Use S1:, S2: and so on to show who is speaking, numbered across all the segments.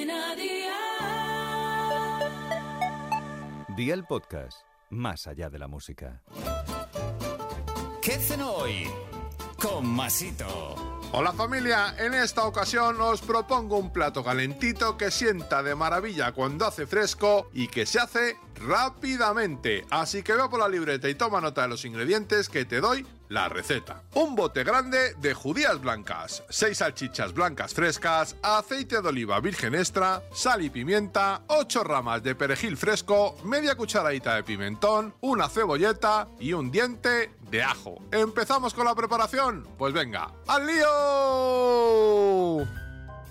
S1: Cadena Dial.
S2: Día el podcast, más allá de la música.
S3: ¿Qué cenó hoy? Con Masito.
S4: Hola familia, en esta ocasión os propongo un plato calentito que sienta de maravilla cuando hace fresco y que se hace rápidamente. Así que ve por la libreta y toma nota de los ingredientes que te doy la receta. Un bote grande de judías blancas, 6 salchichas blancas frescas, aceite de oliva virgen extra, sal y pimienta, 8 ramas de perejil fresco, media cucharadita de pimentón, una cebolleta y un diente de ajo. ¿Empezamos con la preparación? Pues venga, ¡al lío!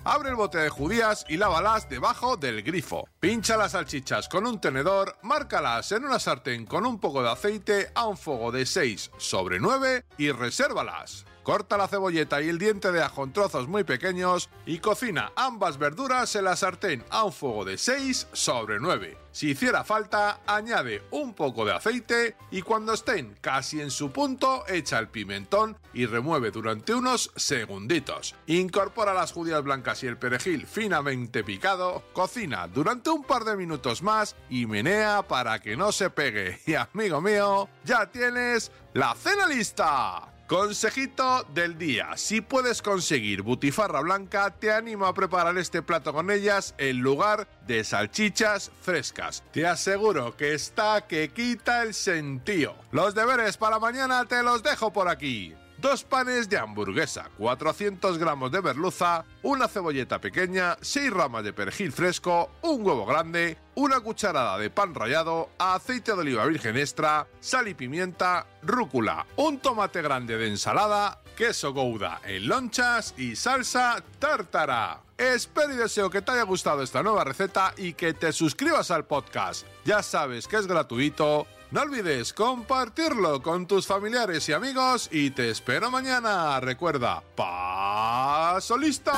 S4: Abre el bote de judías y lávalas debajo del grifo. Pincha las salchichas con un tenedor, márcalas en una sartén con un poco de aceite a un fuego de 6 sobre 9 y resérvalas. Corta la cebolleta y el diente de ajo en trozos muy pequeños y cocina ambas verduras en la sartén a un fuego de 6 sobre 9. Si hiciera falta, añade un poco de aceite y cuando estén casi en su punto, echa el pimentón y remueve durante unos segunditos. Incorpora las judías blancas y el perejil finamente picado, cocina durante un par de minutos más y menea para que no se pegue. Y amigo mío, ya tienes la cena lista. Consejito del día. Si puedes conseguir butifarra blanca, te animo a preparar este plato con ellas en lugar de salchichas frescas. Te aseguro que está que quita el sentido. Los deberes para mañana te los dejo por aquí. Dos panes de hamburguesa, 400 gramos de merluza, una cebolleta pequeña, 6 ramas de perejil fresco, un huevo grande, una cucharada de pan rallado, aceite de oliva virgen extra, sal y pimienta, rúcula, un tomate grande de ensalada, queso gouda en lonchas y salsa tártara. Espero y deseo que te haya gustado esta nueva receta y que te suscribas al podcast. Ya sabes que es gratuito. No olvides compartirlo con tus familiares y amigos y te espero mañana. Recuerda, paso lista.